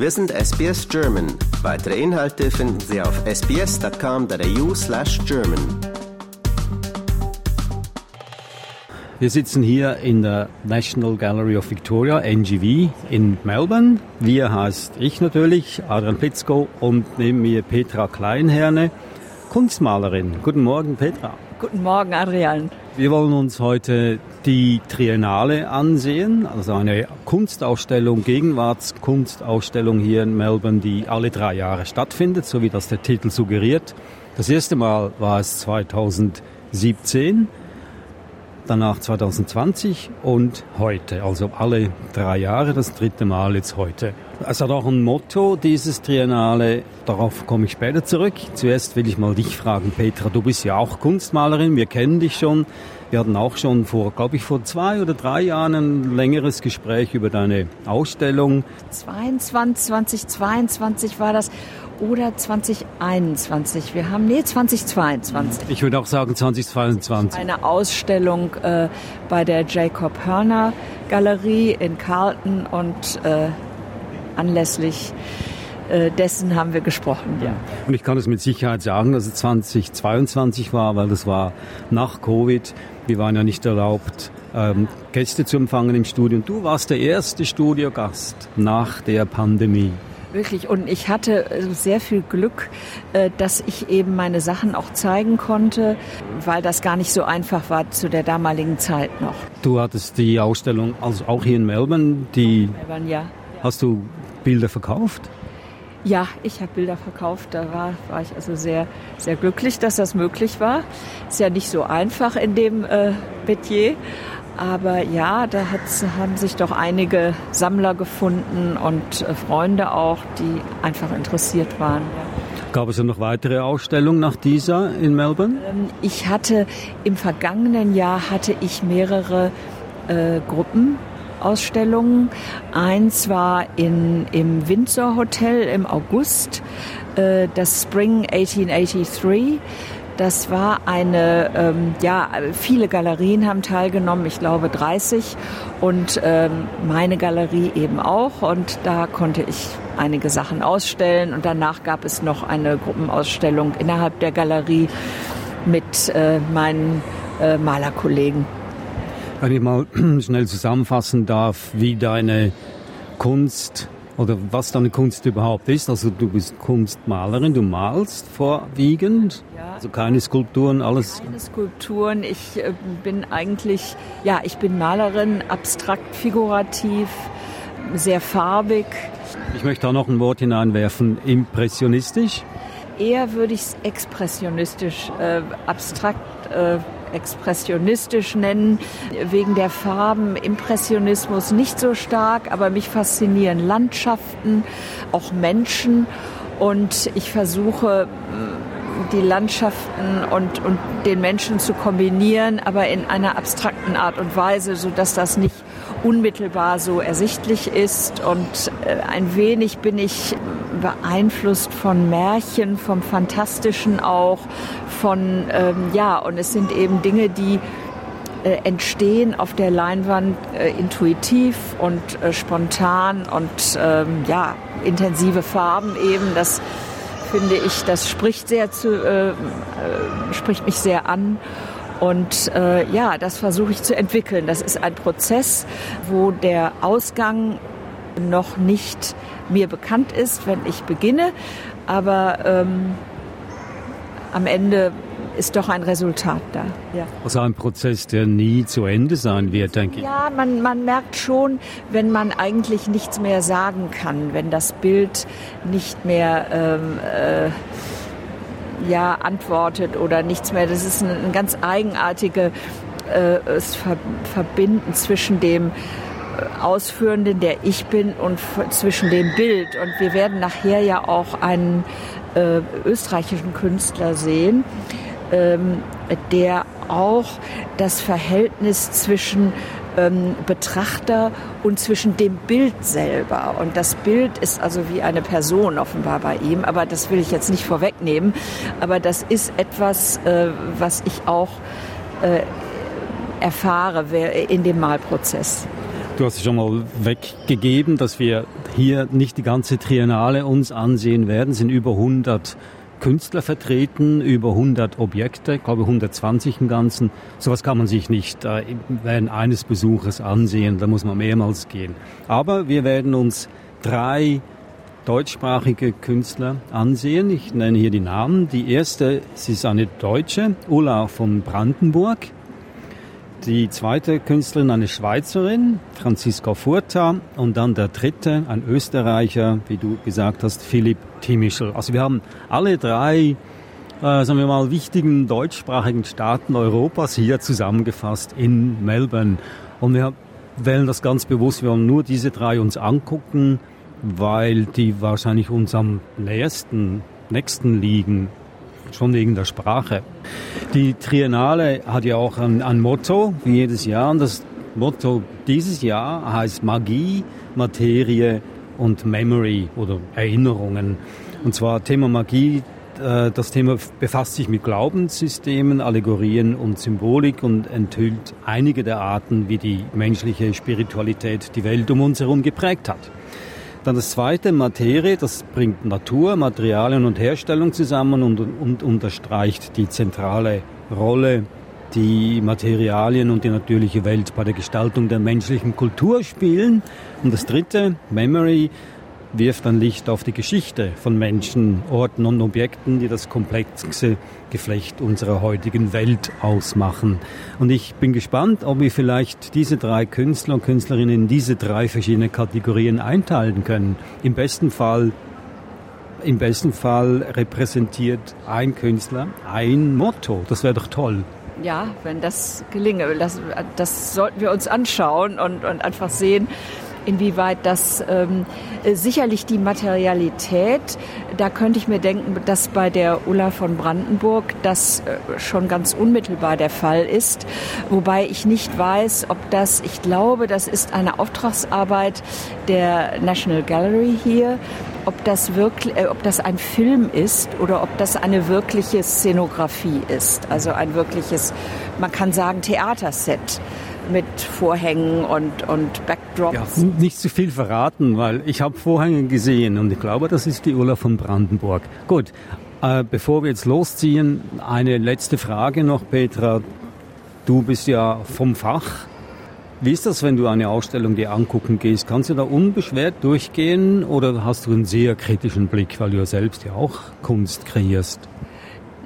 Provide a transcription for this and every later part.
Wir sind SBS German. Weitere Inhalte finden Sie auf sbs.com.au slash German. Wir sitzen hier in der National Gallery of Victoria, NGV, in Melbourne. Wir heißt ich natürlich, Adrian Plitzko, und neben mir Petra Kleinherne, Kunstmalerin. Guten Morgen, Petra. Guten Morgen, Adrian. Wir wollen uns heute die Triennale ansehen, also eine Kunstausstellung, Gegenwartskunstausstellung hier in Melbourne, die alle drei Jahre stattfindet, so wie das der Titel suggeriert. Das erste Mal war es 2017 danach 2020 und heute, also alle drei Jahre, das dritte Mal jetzt heute. Es hat auch ein Motto, dieses Triennale, darauf komme ich später zurück. Zuerst will ich mal dich fragen, Petra, du bist ja auch Kunstmalerin, wir kennen dich schon. Wir hatten auch schon vor, glaube ich, vor zwei oder drei Jahren ein längeres Gespräch über deine Ausstellung. 22, 2022 war das oder 2021. Wir haben, nee, 2022. Ich würde auch sagen 2022. Eine Ausstellung äh, bei der Jacob Hörner Galerie in Carlton und äh, anlässlich dessen haben wir gesprochen, ja. Und ich kann es mit Sicherheit sagen, dass es 2022 war, weil das war nach Covid. Wir waren ja nicht erlaubt, ähm, Gäste zu empfangen im Studio. Und du warst der erste Studiogast nach der Pandemie. Wirklich. Und ich hatte äh, sehr viel Glück, äh, dass ich eben meine Sachen auch zeigen konnte, weil das gar nicht so einfach war zu der damaligen Zeit noch. Du hattest die Ausstellung also auch hier in Melbourne. Die Melbourne, ja. Hast du Bilder verkauft? Ja, ich habe Bilder verkauft. Da war, war ich also sehr, sehr glücklich, dass das möglich war. Ist ja nicht so einfach in dem äh, Metier. Aber ja, da haben sich doch einige Sammler gefunden und äh, Freunde auch, die einfach interessiert waren. Gab es ja noch weitere Ausstellungen nach dieser in Melbourne? Ähm, ich hatte im vergangenen Jahr hatte ich mehrere äh, Gruppenausstellungen. Eins war in, im Windsor Hotel im August, äh, das Spring 1883. Das war eine, ähm, ja, viele Galerien haben teilgenommen, ich glaube 30 und ähm, meine Galerie eben auch und da konnte ich einige Sachen ausstellen und danach gab es noch eine Gruppenausstellung innerhalb der Galerie mit äh, meinen äh, Malerkollegen. Wenn ich mal schnell zusammenfassen darf, wie deine Kunst oder was deine Kunst überhaupt ist. Also du bist Kunstmalerin, du malst vorwiegend, ja. also keine Skulpturen, alles. Keine Skulpturen. Ich äh, bin eigentlich, ja, ich bin Malerin, abstrakt, figurativ, sehr farbig. Ich möchte auch noch ein Wort hineinwerfen, impressionistisch. Eher würde ich es expressionistisch, äh, abstrakt. Äh, expressionistisch nennen, wegen der Farben, Impressionismus nicht so stark, aber mich faszinieren Landschaften, auch Menschen und ich versuche mm, die Landschaften und, und den Menschen zu kombinieren, aber in einer abstrakten Art und Weise, sodass das nicht unmittelbar so ersichtlich ist. Und äh, ein wenig bin ich beeinflusst von Märchen, vom Fantastischen auch, von, ähm, ja, und es sind eben Dinge, die äh, entstehen auf der Leinwand äh, intuitiv und äh, spontan und ähm, ja, intensive Farben eben. Das finde ich, das spricht sehr zu, äh, äh, spricht mich sehr an. Und äh, ja, das versuche ich zu entwickeln. Das ist ein Prozess, wo der Ausgang noch nicht mir bekannt ist, wenn ich beginne. Aber ähm, am Ende ist doch ein Resultat da. Ja. Also ein Prozess, der nie zu Ende sein wird, denke ich. Ja, man, man merkt schon, wenn man eigentlich nichts mehr sagen kann, wenn das Bild nicht mehr ähm, äh, ja, antwortet oder nichts mehr. Das ist ein, ein ganz eigenartiges äh, Ver Verbinden zwischen dem äh, Ausführenden, der ich bin, und zwischen dem Bild. Und wir werden nachher ja auch einen äh, österreichischen Künstler sehen, ähm, der auch das Verhältnis zwischen ähm, Betrachter und zwischen dem Bild selber. Und das Bild ist also wie eine Person offenbar bei ihm, aber das will ich jetzt nicht vorwegnehmen. Aber das ist etwas, äh, was ich auch äh, erfahre in dem Malprozess. Du hast es schon mal weggegeben, dass wir hier nicht die ganze Triennale uns ansehen werden. Es sind über 100 Künstler vertreten, über 100 Objekte, ich glaube 120 im Ganzen. Sowas kann man sich nicht äh, während eines Besuches ansehen, da muss man mehrmals gehen. Aber wir werden uns drei deutschsprachige Künstler ansehen. Ich nenne hier die Namen. Die erste, sie ist eine Deutsche, Ulla von Brandenburg. Die zweite Künstlerin, eine Schweizerin, Franziska Furta. Und dann der dritte, ein Österreicher, wie du gesagt hast, Philipp Timischl. Also wir haben alle drei, äh, sagen wir mal, wichtigen deutschsprachigen Staaten Europas hier zusammengefasst in Melbourne. Und wir wählen das ganz bewusst. Wir wollen nur diese drei uns angucken weil die wahrscheinlich uns am nächsten, nächsten liegen, schon wegen der Sprache. Die Triennale hat ja auch ein, ein Motto, wie jedes Jahr, und das Motto dieses Jahr heißt Magie, Materie und Memory oder Erinnerungen. Und zwar Thema Magie, äh, das Thema befasst sich mit Glaubenssystemen, Allegorien und Symbolik und enthüllt einige der Arten, wie die menschliche Spiritualität die Welt um uns herum geprägt hat. Dann das zweite, Materie, das bringt Natur, Materialien und Herstellung zusammen und, und unterstreicht die zentrale Rolle, die Materialien und die natürliche Welt bei der Gestaltung der menschlichen Kultur spielen. Und das dritte, Memory, wirft ein Licht auf die Geschichte von Menschen, Orten und Objekten, die das komplexe Geflecht unserer heutigen Welt ausmachen. Und ich bin gespannt, ob wir vielleicht diese drei Künstler und Künstlerinnen in diese drei verschiedene Kategorien einteilen können. Im besten Fall im besten Fall repräsentiert ein Künstler ein Motto. Das wäre doch toll. Ja, wenn das gelinge. Das, das sollten wir uns anschauen und, und einfach sehen, inwieweit das ähm, sicherlich die Materialität, da könnte ich mir denken, dass bei der Ulla von Brandenburg das äh, schon ganz unmittelbar der Fall ist, wobei ich nicht weiß, ob das, ich glaube, das ist eine Auftragsarbeit der National Gallery hier, ob das wirklich, äh, ob das ein Film ist oder ob das eine wirkliche Szenografie ist, also ein wirkliches, man kann sagen Theaterset mit Vorhängen und, und Backdrops. Ja, nicht zu viel verraten, weil ich habe Vorhänge gesehen und ich glaube, das ist die Ulla von Brandenburg. Gut, äh, bevor wir jetzt losziehen, eine letzte Frage noch, Petra. Du bist ja vom Fach. Wie ist das, wenn du eine Ausstellung dir angucken gehst? Kannst du da unbeschwert durchgehen oder hast du einen sehr kritischen Blick, weil du ja selbst ja auch Kunst kreierst?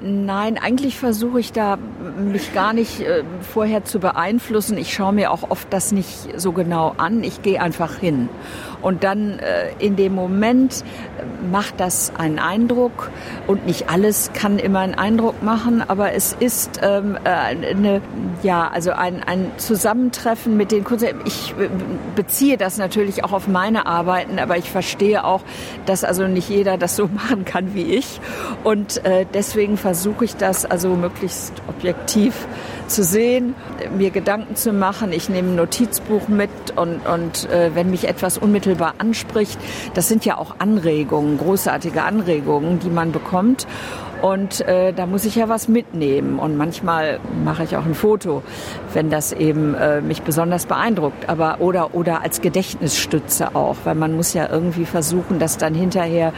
Nein, eigentlich versuche ich da mich gar nicht äh, vorher zu beeinflussen. Ich schaue mir auch oft das nicht so genau an. Ich gehe einfach hin. Und dann äh, in dem Moment äh, macht das einen Eindruck. Und nicht alles kann immer einen Eindruck machen, aber es ist ähm, äh, eine, ja, also ein, ein Zusammentreffen mit den Kunst. Ich äh, beziehe das natürlich auch auf meine Arbeiten, aber ich verstehe auch, dass also nicht jeder das so machen kann wie ich. Und äh, deswegen versuche ich das also möglichst objektiv zu sehen, mir Gedanken zu machen. Ich nehme ein Notizbuch mit und, und äh, wenn mich etwas unmittelbar anspricht, das sind ja auch Anregungen, großartige Anregungen, die man bekommt. Und äh, da muss ich ja was mitnehmen. Und manchmal mache ich auch ein Foto, wenn das eben äh, mich besonders beeindruckt. Aber oder oder als Gedächtnisstütze auch, weil man muss ja irgendwie versuchen, das dann hinterher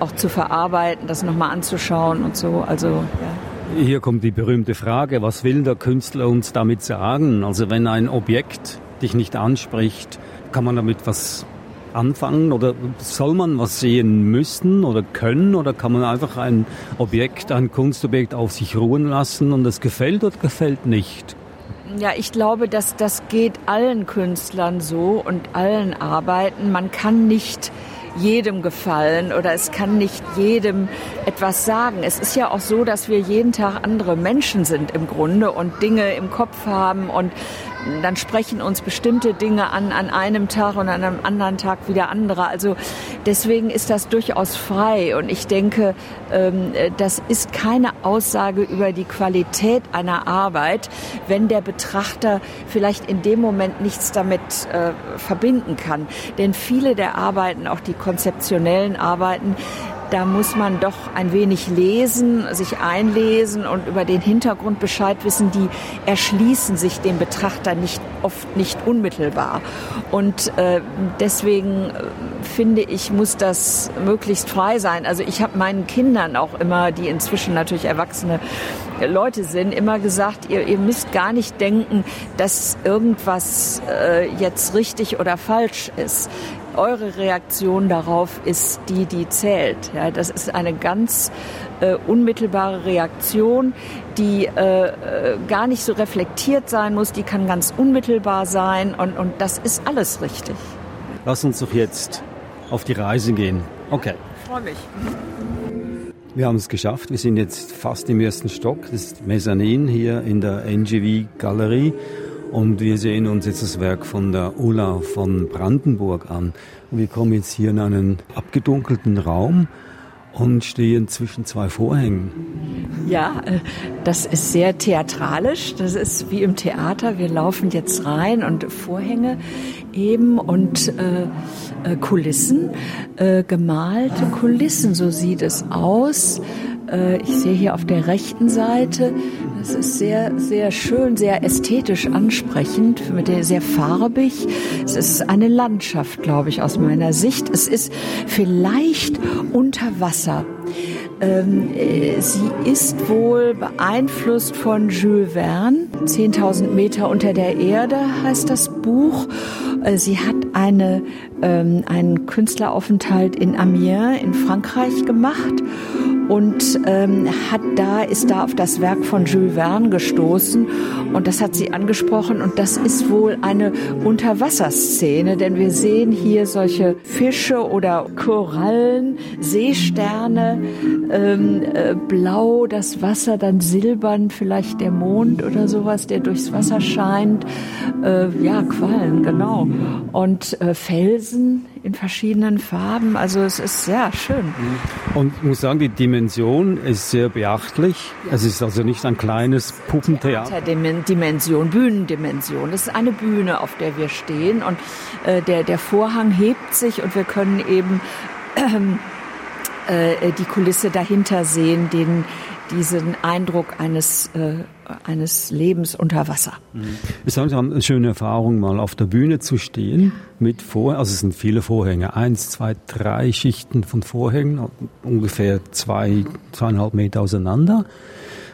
auch zu verarbeiten, das nochmal anzuschauen und so. Also ja. Hier kommt die berühmte Frage, was will der Künstler uns damit sagen? Also wenn ein Objekt dich nicht anspricht, kann man damit was anfangen oder soll man was sehen müssen oder können oder kann man einfach ein Objekt, ein Kunstobjekt auf sich ruhen lassen und es gefällt oder gefällt nicht? Ja, ich glaube, dass das geht allen Künstlern so und allen Arbeiten. Man kann nicht jedem gefallen oder es kann nicht jedem etwas sagen. Es ist ja auch so, dass wir jeden Tag andere Menschen sind im Grunde und Dinge im Kopf haben und dann sprechen uns bestimmte Dinge an an einem Tag und an einem anderen Tag wieder andere. Also deswegen ist das durchaus frei und ich denke, ähm, das ist keine Aussage über die Qualität einer Arbeit, wenn der Betrachter vielleicht in dem Moment nichts damit äh, verbinden kann. Denn viele der Arbeiten, auch die konzeptionellen Arbeiten, da muss man doch ein wenig lesen, sich einlesen und über den Hintergrund Bescheid wissen. Die erschließen sich dem Betrachter nicht oft nicht unmittelbar. Und äh, deswegen äh, finde ich, muss das möglichst frei sein. Also ich habe meinen Kindern auch immer, die inzwischen natürlich erwachsene Leute sind, immer gesagt, ihr, ihr müsst gar nicht denken, dass irgendwas äh, jetzt richtig oder falsch ist eure Reaktion darauf ist die, die zählt. Ja, das ist eine ganz äh, unmittelbare Reaktion, die äh, äh, gar nicht so reflektiert sein muss, die kann ganz unmittelbar sein und, und das ist alles richtig. Lass uns doch jetzt auf die Reise gehen. Okay. Ich freue mich. Wir haben es geschafft. Wir sind jetzt fast im ersten Stock. Das ist Mezzanin hier in der NGV Galerie. Und wir sehen uns jetzt das Werk von der Ulla von Brandenburg an. Und wir kommen jetzt hier in einen abgedunkelten Raum und stehen zwischen zwei Vorhängen. Ja, äh, das ist sehr theatralisch. Das ist wie im Theater. Wir laufen jetzt rein und Vorhänge eben und äh, äh Kulissen, äh, gemalte Kulissen, so sieht es aus. Äh, ich sehe hier auf der rechten Seite, es ist sehr, sehr schön, sehr ästhetisch ansprechend, sehr farbig. Es ist eine Landschaft, glaube ich, aus meiner Sicht. Es ist vielleicht unter Wasser. Ähm, äh, sie ist wohl beeinflusst von Jules Verne. 10.000 Meter unter der Erde heißt das Buch. Äh, sie hat eine, ähm, einen Künstleraufenthalt in Amiens in Frankreich gemacht und ähm, hat da ist da auf das Werk von Jules Verne gestoßen und das hat sie angesprochen und das ist wohl eine Unterwasserszene, denn wir sehen hier solche Fische oder Korallen, Seesterne, ähm, äh, blau das Wasser, dann silbern vielleicht der Mond oder sowas, der durchs Wasser scheint, äh, ja Quallen genau. Und äh, Felsen in verschiedenen Farben. Also es ist sehr schön. Und ich muss sagen, die Dimension ist sehr beachtlich. Ja. Es ist also nicht ein kleines Puppentheater. Dimension, Bühnendimension. Es ist eine Bühne, auf der wir stehen und äh, der, der Vorhang hebt sich und wir können eben äh, die Kulisse dahinter sehen, den, diesen Eindruck eines, äh, eines Lebens unter Wasser. Mhm. Es ist eine schöne Erfahrung, mal auf der Bühne zu stehen mit Vor, also es sind viele Vorhänge, eins, zwei, drei Schichten von Vorhängen, ungefähr zwei, zweieinhalb Meter auseinander.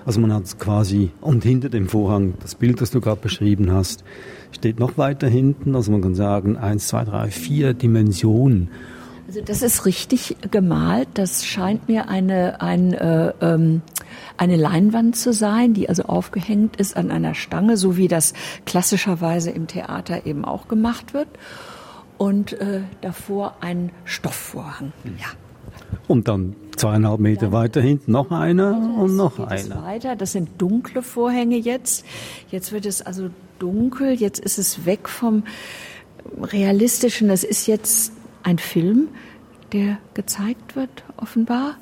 Also man hat quasi, und hinter dem Vorhang, das Bild, das du gerade beschrieben hast, steht noch weiter hinten, also man kann sagen, eins, zwei, drei, vier Dimensionen. Also das ist richtig gemalt. Das scheint mir eine, ein, äh, ähm, eine Leinwand zu sein, die also aufgehängt ist an einer Stange, so wie das klassischerweise im Theater eben auch gemacht wird. Und äh, davor ein Stoffvorhang. Mhm. Ja. Und dann zweieinhalb Meter weiter hinten noch einer und noch einer. Weiter. Das sind dunkle Vorhänge jetzt. Jetzt wird es also dunkel. Jetzt ist es weg vom realistischen. Das ist jetzt ein Film, der gezeigt wird, offenbar.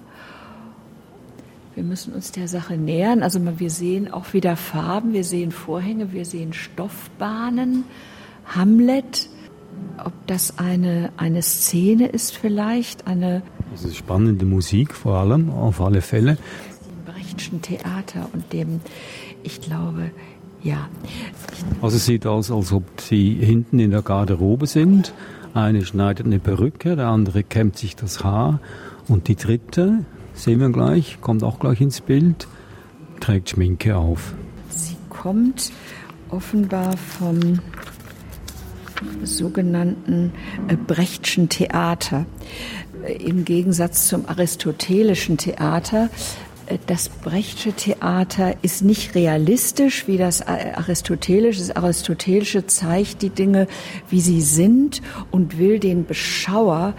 Wir müssen uns der Sache nähern. Also wir sehen auch wieder Farben, wir sehen Vorhänge, wir sehen Stoffbahnen, Hamlet. Ob das eine, eine Szene ist vielleicht, eine... Ist spannende Musik vor allem, auf alle Fälle. Dem Brechtschen Theater und dem, ich glaube, ja. Also es sieht aus, als ob Sie hinten in der Garderobe sind eine schneidet eine Perücke, der andere kämmt sich das Haar und die dritte, sehen wir gleich, kommt auch gleich ins Bild, trägt Schminke auf. Sie kommt offenbar vom sogenannten äh, Brechtschen Theater. Äh, Im Gegensatz zum aristotelischen Theater das Brechtsche Theater ist nicht realistisch wie das aristotelische. Das aristotelische zeigt die Dinge, wie sie sind und will den Beschauer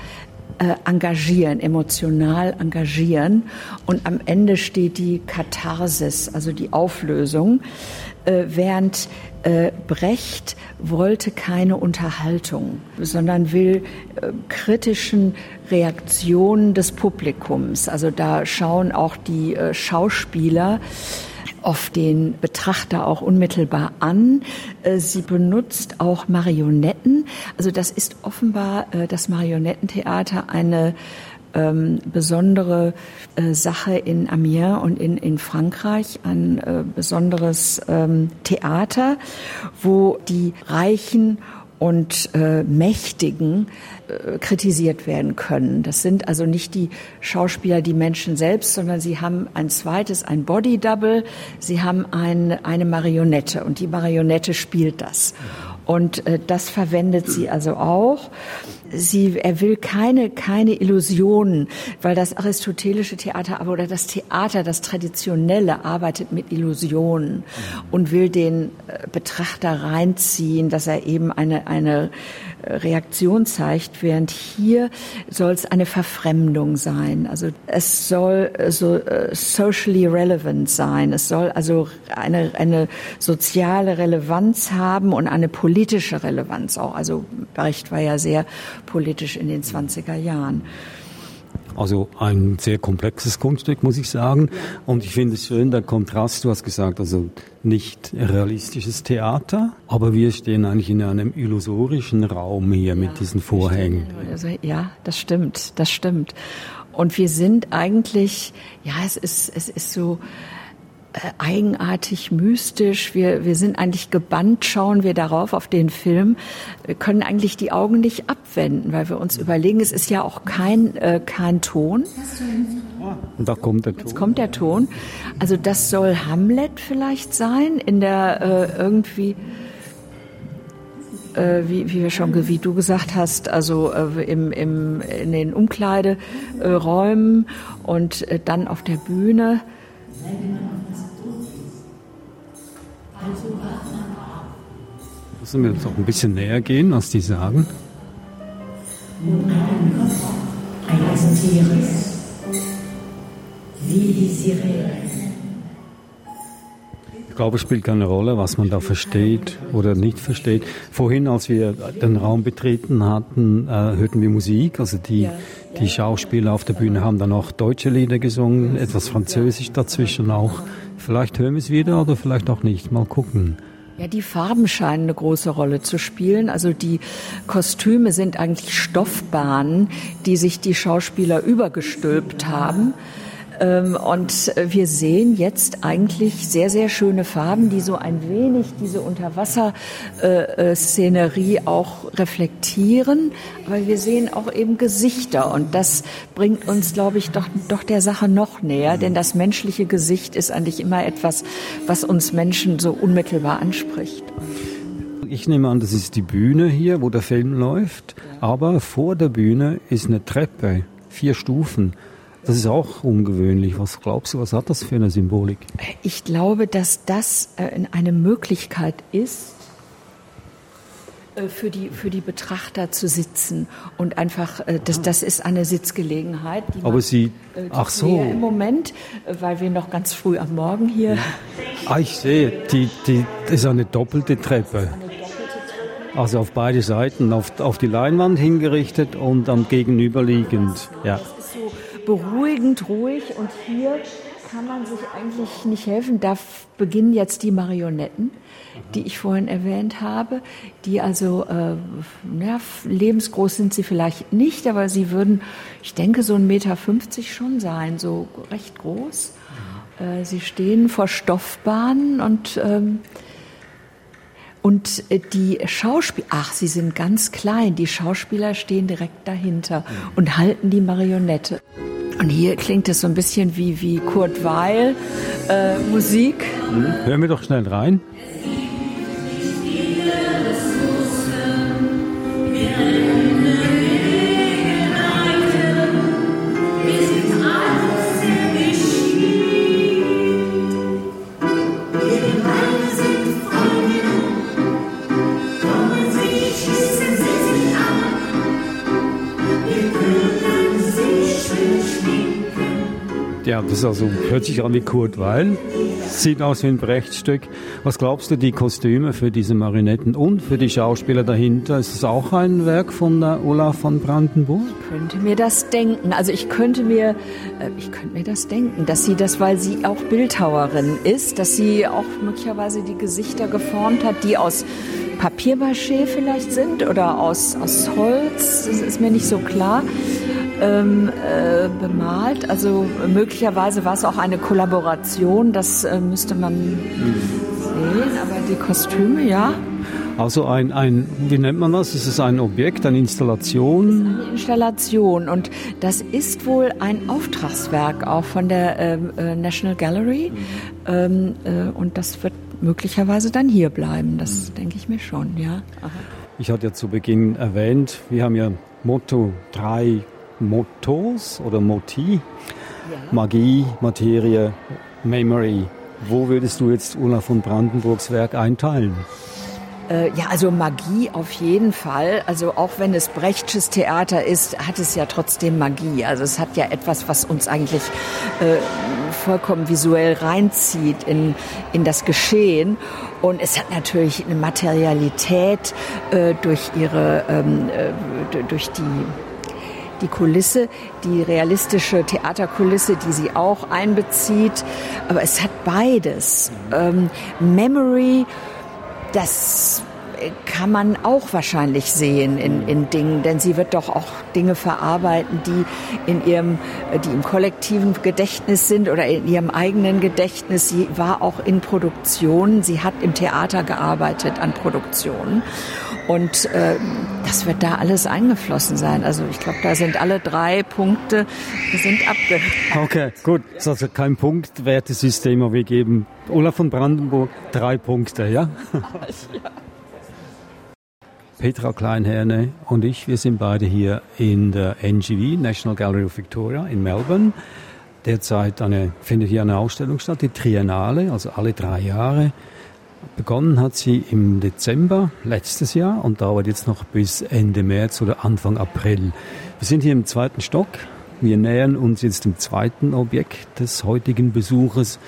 äh, engagieren, emotional engagieren. Und am Ende steht die Katharsis, also die Auflösung, äh, während äh, Brecht wollte keine Unterhaltung, sondern will äh, kritischen Reaktionen des Publikums. Also da schauen auch die äh, Schauspieler oft den Betrachter auch unmittelbar an. Äh, sie benutzt auch Marionetten. Also das ist offenbar äh, das Marionettentheater eine ähm, besondere äh, Sache in Amiens und in, in Frankreich, ein äh, besonderes ähm, Theater, wo die Reichen und äh, Mächtigen äh, kritisiert werden können. Das sind also nicht die Schauspieler, die Menschen selbst, sondern sie haben ein zweites, ein Body Double, sie haben ein, eine Marionette und die Marionette spielt das. Und äh, das verwendet sie also auch. Sie, er will keine, keine Illusionen, weil das aristotelische Theater, aber oder das Theater, das traditionelle, arbeitet mit Illusionen und will den äh, Betrachter reinziehen, dass er eben eine, eine Reaktion zeigt, während hier soll es eine Verfremdung sein. Also es soll so uh, socially relevant sein. Es soll also eine, eine soziale Relevanz haben und eine politische Relevanz auch. Also Brecht war ja sehr politisch in den 20er Jahren. Also ein sehr komplexes Kunststück, muss ich sagen. Und ich finde es schön, der Kontrast, du hast gesagt, also nicht realistisches Theater, aber wir stehen eigentlich in einem illusorischen Raum hier ja, mit diesen Vorhängen. Also, ja, das stimmt, das stimmt. Und wir sind eigentlich, ja, es ist, es ist so, eigenartig, mystisch. Wir, wir sind eigentlich gebannt, schauen wir darauf auf den Film. Wir können eigentlich die Augen nicht abwenden, weil wir uns überlegen, es ist ja auch kein, äh, kein Ton. Und da kommt der Ton. Jetzt kommt der Ton. Also das soll Hamlet vielleicht sein, in der äh, irgendwie äh, wie, wie wir schon, wie du gesagt hast, also äh, im, im, in den Umkleideräumen und äh, dann auf der Bühne. Müssen wir jetzt auch ein bisschen näher gehen, was die sagen? eines Tieres, wie die Sirene. Ich glaube, es spielt keine Rolle, was man da versteht oder nicht versteht. Vorhin, als wir den Raum betreten hatten, äh, hörten wir Musik. Also die, die Schauspieler auf der Bühne haben dann auch deutsche Lieder gesungen, etwas Französisch dazwischen auch. Vielleicht hören wir es wieder oder vielleicht auch nicht. Mal gucken. Ja, die Farben scheinen eine große Rolle zu spielen. Also die Kostüme sind eigentlich Stoffbahnen, die sich die Schauspieler übergestülpt haben. Ähm, und wir sehen jetzt eigentlich sehr, sehr schöne Farben, die so ein wenig diese Unterwasserszenerie auch reflektieren. Aber wir sehen auch eben Gesichter und das bringt uns, glaube ich, doch, doch der Sache noch näher, denn das menschliche Gesicht ist eigentlich immer etwas, was uns Menschen so unmittelbar anspricht. Ich nehme an, das ist die Bühne hier, wo der Film läuft, aber vor der Bühne ist eine Treppe, vier Stufen. Das ist auch ungewöhnlich. Was glaubst du, was hat das für eine Symbolik? Ich glaube, dass das äh, eine Möglichkeit ist, äh, für die, für die Betrachter zu sitzen und einfach, äh, das, das ist eine Sitzgelegenheit. Aber man, Sie, ach so. Im Moment, weil wir noch ganz früh am Morgen hier. Ah, ich sehe, die, die, das ist eine doppelte Treppe. Also auf beide Seiten, auf, auf die Leinwand hingerichtet und am gegenüberliegend. Ja beruhigend, ruhig und hier kann man sich eigentlich nicht helfen. Da beginnen jetzt die Marionetten, die ich vorhin erwähnt habe, die also, äh, ja, lebensgroß sind sie vielleicht nicht, aber sie würden, ich denke, so ein Meter fünfzig schon sein, so recht groß. Äh, sie stehen vor Stoffbahnen und ähm, und die Schauspieler, ach, sie sind ganz klein, die Schauspieler stehen direkt dahinter und halten die Marionette. Und hier klingt es so ein bisschen wie, wie Kurt Weil äh, Musik. Hören wir doch schnell rein. Ja, das also, hört sich an wie Kurt Weil. Sieht aus wie ein Brechtstück. Was glaubst du, die Kostüme für diese Marionetten und für die Schauspieler dahinter, ist das auch ein Werk von Olaf von Brandenburg? Ich könnte mir das denken. Also ich könnte mir, äh, ich könnte mir das denken, dass sie das, weil sie auch Bildhauerin ist, dass sie auch möglicherweise die Gesichter geformt hat, die aus Papiermaché vielleicht sind oder aus, aus Holz. Das ist mir nicht so klar ähm, äh, bemalt. Also äh, möglicherweise war es auch eine Kollaboration, das äh, müsste man sehen, aber die Kostüme, ja. Also ein, ein, wie nennt man das? Ist es ein Objekt, eine Installation? Das ist eine Installation und das ist wohl ein Auftragswerk auch von der ähm, äh, National Gallery mhm. ähm, äh, und das wird möglicherweise dann hier bleiben, das denke ich mir schon, ja. Aha. Ich hatte ja zu Beginn erwähnt, wir haben ja Motto 3 Motors oder Moti, ja. Magie, Materie, Memory. Wo würdest du jetzt Ulla von Brandenburgs Werk einteilen? Äh, ja, also Magie auf jeden Fall. Also auch wenn es Brechtsches Theater ist, hat es ja trotzdem Magie. Also es hat ja etwas, was uns eigentlich äh, vollkommen visuell reinzieht in, in das Geschehen. Und es hat natürlich eine Materialität äh, durch ihre, ähm, äh, durch die die Kulisse, die realistische Theaterkulisse, die sie auch einbezieht. Aber es hat beides. Ähm, Memory das kann man auch wahrscheinlich sehen in, in Dingen, denn sie wird doch auch Dinge verarbeiten, die in ihrem, die im kollektiven Gedächtnis sind oder in ihrem eigenen Gedächtnis. Sie war auch in Produktion, sie hat im Theater gearbeitet an Produktionen. Und äh, das wird da alles eingeflossen sein. Also ich glaube, da sind alle drei Punkte sind abgehakt. Okay, gut. Das ist also kein Punktwertesystem, aber wir geben Olaf von Brandenburg drei Punkte, ja? ja. Petra Kleinherne und ich, wir sind beide hier in der NGV, National Gallery of Victoria in Melbourne. Derzeit eine, findet hier eine Ausstellung statt, die Triennale, also alle drei Jahre. Begonnen hat sie im Dezember letztes Jahr und dauert jetzt noch bis Ende März oder Anfang April. Wir sind hier im zweiten Stock. Wir nähern uns jetzt dem zweiten Objekt des heutigen Besuches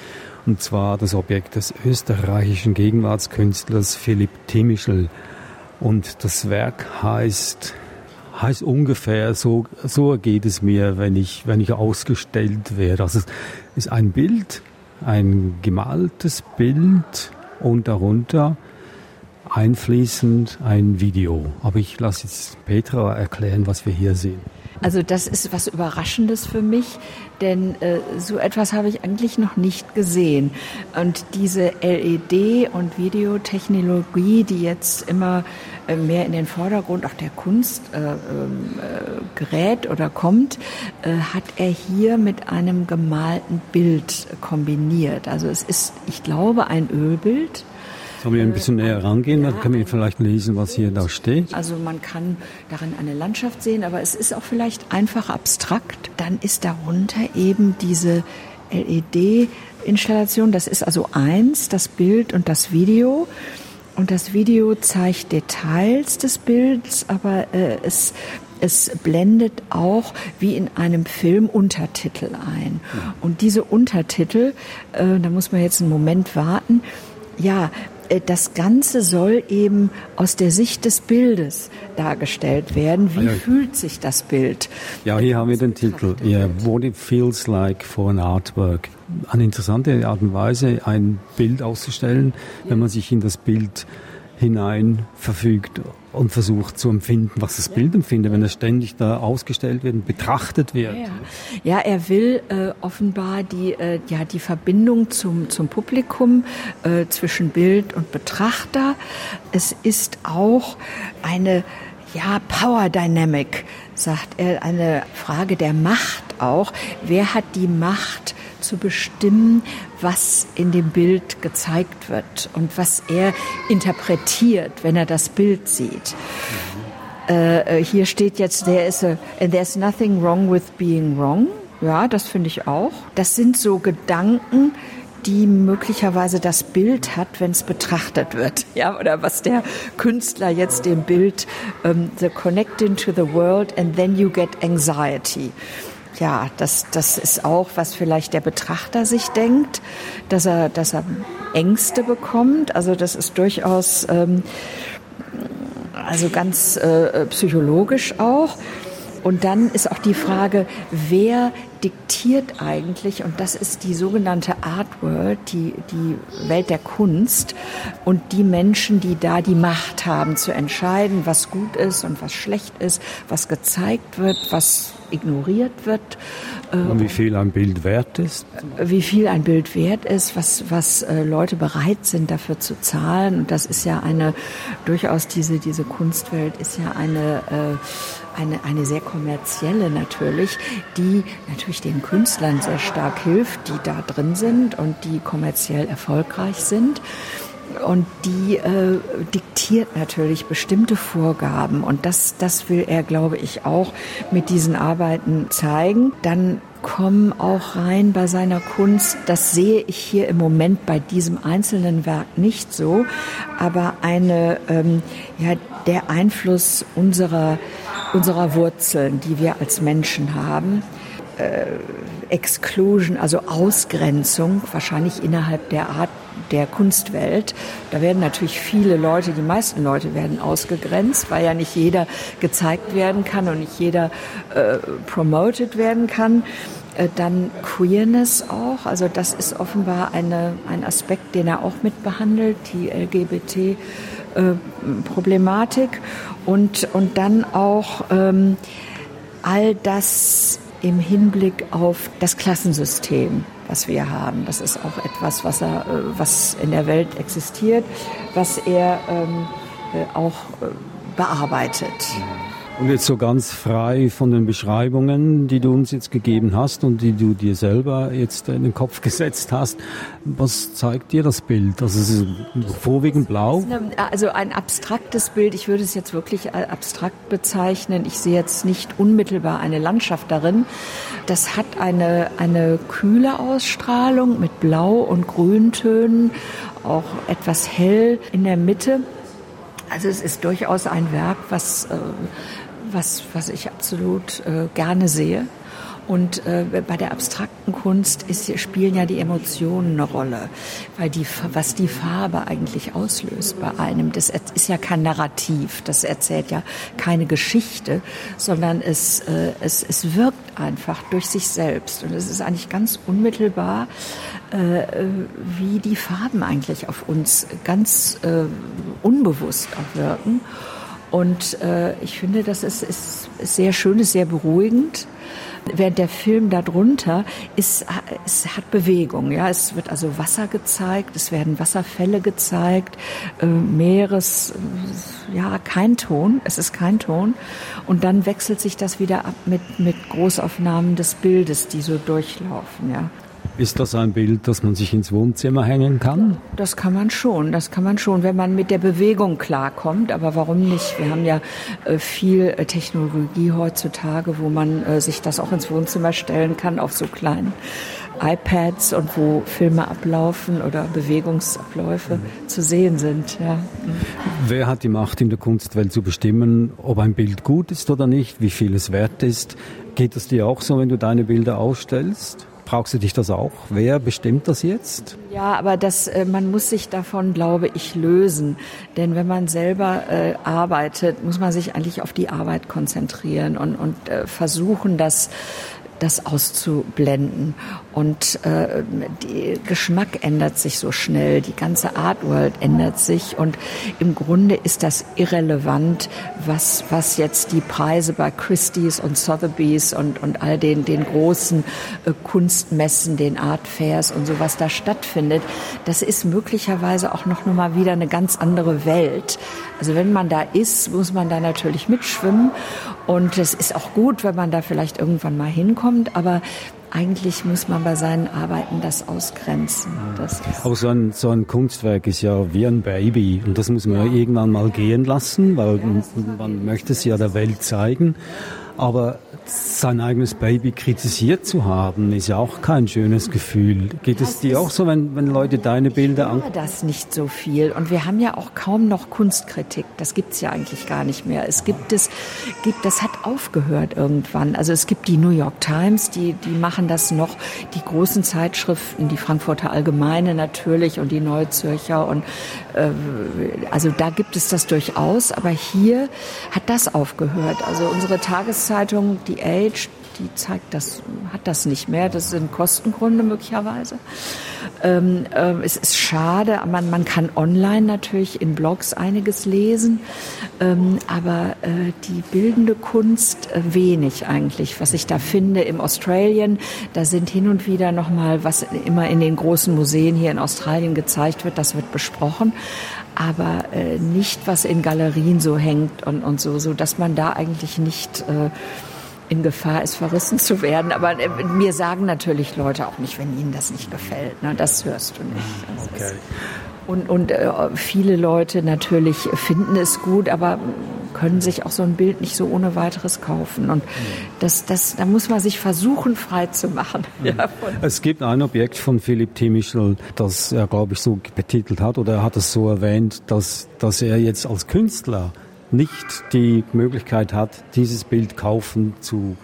und zwar das Objekt des österreichischen Gegenwartskünstlers Philipp Timischl. Und das Werk heißt heißt ungefähr so so geht es mir, wenn ich wenn ich ausgestellt werde. Also es ist ein Bild, ein gemaltes Bild und darunter einfließend ein Video. Aber ich lasse jetzt Petra erklären, was wir hier sehen. Also das ist was Überraschendes für mich, denn äh, so etwas habe ich eigentlich noch nicht gesehen. Und diese LED- und Videotechnologie, die jetzt immer mehr in den Vordergrund auch der Kunst äh, ähm, äh, gerät oder kommt, äh, hat er hier mit einem gemalten Bild kombiniert. Also es ist, ich glaube, ein Ölbild Sollen wir ein bisschen näher rangehen? Dann können wir vielleicht lesen, was hier da steht. Also man kann darin eine Landschaft sehen, aber es ist auch vielleicht einfach abstrakt. Dann ist darunter eben diese LED-Installation. Das ist also eins, das Bild und das Video. Und das Video zeigt Details des Bilds, aber äh, es es blendet auch wie in einem Film Untertitel ein. Und diese Untertitel, äh, da muss man jetzt einen Moment warten, ja, das Ganze soll eben aus der Sicht des Bildes dargestellt werden. Wie ah, fühlt sich das Bild? Ja, hier haben wir den Titel. Yeah, what it feels like for an artwork. Eine interessante Art und Weise, ein Bild auszustellen, wenn man sich in das Bild hinein verfügt und versucht zu empfinden, was das Bild empfindet, wenn es ständig da ausgestellt wird und betrachtet wird. Ja, ja er will äh, offenbar die, äh, ja, die Verbindung zum, zum Publikum äh, zwischen Bild und Betrachter. Es ist auch eine ja, Power Dynamic, sagt er, eine Frage der Macht auch. Wer hat die Macht zu bestimmen, was in dem Bild gezeigt wird und was er interpretiert, wenn er das Bild sieht. Mhm. Äh, hier steht jetzt, there is a, there's nothing wrong with being wrong. Ja, das finde ich auch. Das sind so Gedanken, die möglicherweise das Bild hat, wenn es betrachtet wird. Ja, oder was der Künstler jetzt dem Bild, um, ähm, the connecting to the world and then you get anxiety ja, das, das ist auch, was vielleicht der Betrachter sich denkt, dass er, dass er Ängste bekommt. Also das ist durchaus, ähm, also ganz äh, psychologisch auch. Und dann ist auch die Frage, wer diktiert eigentlich, und das ist die sogenannte Art World, die, die Welt der Kunst und die Menschen, die da die Macht haben zu entscheiden, was gut ist und was schlecht ist, was gezeigt wird, was ignoriert wird. Und wie viel ein Bild wert ist? Wie viel ein Bild wert ist, was, was äh, Leute bereit sind dafür zu zahlen. Und das ist ja eine, durchaus diese, diese Kunstwelt ist ja eine, äh, eine, eine sehr kommerzielle natürlich, die natürlich den Künstlern sehr stark hilft, die da drin sind und die kommerziell erfolgreich sind. Und die äh, diktiert natürlich bestimmte Vorgaben. Und das, das will er, glaube ich, auch mit diesen Arbeiten zeigen. Dann kommen auch rein bei seiner Kunst, das sehe ich hier im Moment bei diesem einzelnen Werk nicht so, aber eine, ähm, ja, der Einfluss unserer, unserer Wurzeln, die wir als Menschen haben. Äh, Exclusion, also Ausgrenzung, wahrscheinlich innerhalb der Art der Kunstwelt. Da werden natürlich viele Leute, die meisten Leute werden ausgegrenzt, weil ja nicht jeder gezeigt werden kann und nicht jeder äh, promoted werden kann. Äh, dann Queerness auch, also das ist offenbar eine, ein Aspekt, den er auch mit behandelt, die LGBT-Problematik. Äh, und, und dann auch ähm, all das im Hinblick auf das Klassensystem was wir haben. Das ist auch etwas, was, er, äh, was in der Welt existiert, was er ähm, äh, auch äh, bearbeitet. Und jetzt so ganz frei von den Beschreibungen, die du uns jetzt gegeben hast und die du dir selber jetzt in den Kopf gesetzt hast, was zeigt dir das Bild? Also es ist vorwiegend blau? Also ein abstraktes Bild, ich würde es jetzt wirklich abstrakt bezeichnen. Ich sehe jetzt nicht unmittelbar eine Landschaft darin. Das hat eine, eine kühle Ausstrahlung mit Blau- und Grüntönen, auch etwas hell in der Mitte. Also es ist durchaus ein Werk, was äh, was, was ich absolut äh, gerne sehe. Und äh, bei der abstrakten Kunst ist, spielen ja die Emotionen eine Rolle, weil die, was die Farbe eigentlich auslöst bei einem, das ist ja kein Narrativ, das erzählt ja keine Geschichte, sondern es, äh, es, es wirkt einfach durch sich selbst. Und es ist eigentlich ganz unmittelbar, äh, wie die Farben eigentlich auf uns ganz äh, unbewusst auch wirken. Und äh, ich finde, das ist, ist sehr schön, ist sehr beruhigend. Während der Film darunter ist, es hat Bewegung. Ja, es wird also Wasser gezeigt, es werden Wasserfälle gezeigt, äh, Meeres, ja, kein Ton, es ist kein Ton. Und dann wechselt sich das wieder ab mit, mit Großaufnahmen des Bildes, die so durchlaufen. Ja. Ist das ein Bild, das man sich ins Wohnzimmer hängen kann? Das kann man schon, das kann man schon, wenn man mit der Bewegung klarkommt. Aber warum nicht? Wir haben ja äh, viel äh, Technologie heutzutage, wo man äh, sich das auch ins Wohnzimmer stellen kann auf so kleinen iPads und wo Filme ablaufen oder Bewegungsabläufe mhm. zu sehen sind. Ja. Wer hat die Macht in der Kunstwelt zu bestimmen, ob ein Bild gut ist oder nicht, wie viel es wert ist? Geht es dir auch so, wenn du deine Bilder ausstellst? Brauchst du dich das auch? Wer bestimmt das jetzt? Ja, aber das, äh, man muss sich davon, glaube ich, lösen. Denn wenn man selber äh, arbeitet, muss man sich eigentlich auf die Arbeit konzentrieren und, und äh, versuchen, das das auszublenden. Und äh, der Geschmack ändert sich so schnell, die ganze Artworld ändert sich und im Grunde ist das irrelevant, was, was jetzt die Preise bei Christie's und Sotheby's und, und all den, den großen äh, Kunstmessen, den Art Fairs und so, was da stattfindet. Das ist möglicherweise auch noch mal wieder eine ganz andere Welt. Also wenn man da ist, muss man da natürlich mitschwimmen und es ist auch gut, wenn man da vielleicht irgendwann mal hinkommt, aber eigentlich muss man bei seinen Arbeiten das ausgrenzen. Das Aber so ein, so ein Kunstwerk ist ja wie ein Baby und das muss man ja irgendwann mal gehen lassen, weil man, man möchte es ja der Welt zeigen. Aber sein eigenes Baby kritisiert zu haben, ist ja auch kein schönes Gefühl. Geht das es dir auch so, wenn, wenn Leute deine Bilder an? das nicht so viel. Und wir haben ja auch kaum noch Kunstkritik. Das gibt es ja eigentlich gar nicht mehr. Es gibt es, gibt, das hat aufgehört irgendwann. Also es gibt die New York Times, die, die machen das noch, die großen Zeitschriften, die Frankfurter Allgemeine natürlich und die Neue Zürcher und äh, also da gibt es das durchaus. Aber hier hat das aufgehört. Also unsere Tageszeitung, die Age, die zeigt das, hat das nicht mehr. Das sind Kostengründe möglicherweise. Ähm, äh, es ist schade, man, man kann online natürlich in Blogs einiges lesen, ähm, aber äh, die bildende Kunst äh, wenig eigentlich. Was ich da finde im Australien, da sind hin und wieder noch mal was immer in den großen Museen hier in Australien gezeigt wird, das wird besprochen aber äh, nicht, was in Galerien so hängt und, und so, so dass man da eigentlich nicht äh, in Gefahr ist, verrissen zu werden. Aber äh, mir sagen natürlich Leute auch nicht, wenn ihnen das nicht gefällt. Ne? Das hörst du nicht. Okay. Und, und äh, viele Leute natürlich finden es gut, aber können sich auch so ein Bild nicht so ohne weiteres kaufen. Und das, das, da muss man sich versuchen, frei zu machen. Ja, es gibt ein Objekt von Philipp Timischl, das er, glaube ich, so betitelt hat, oder er hat es so erwähnt, dass, dass er jetzt als Künstler nicht die Möglichkeit hat, dieses Bild kaufen zu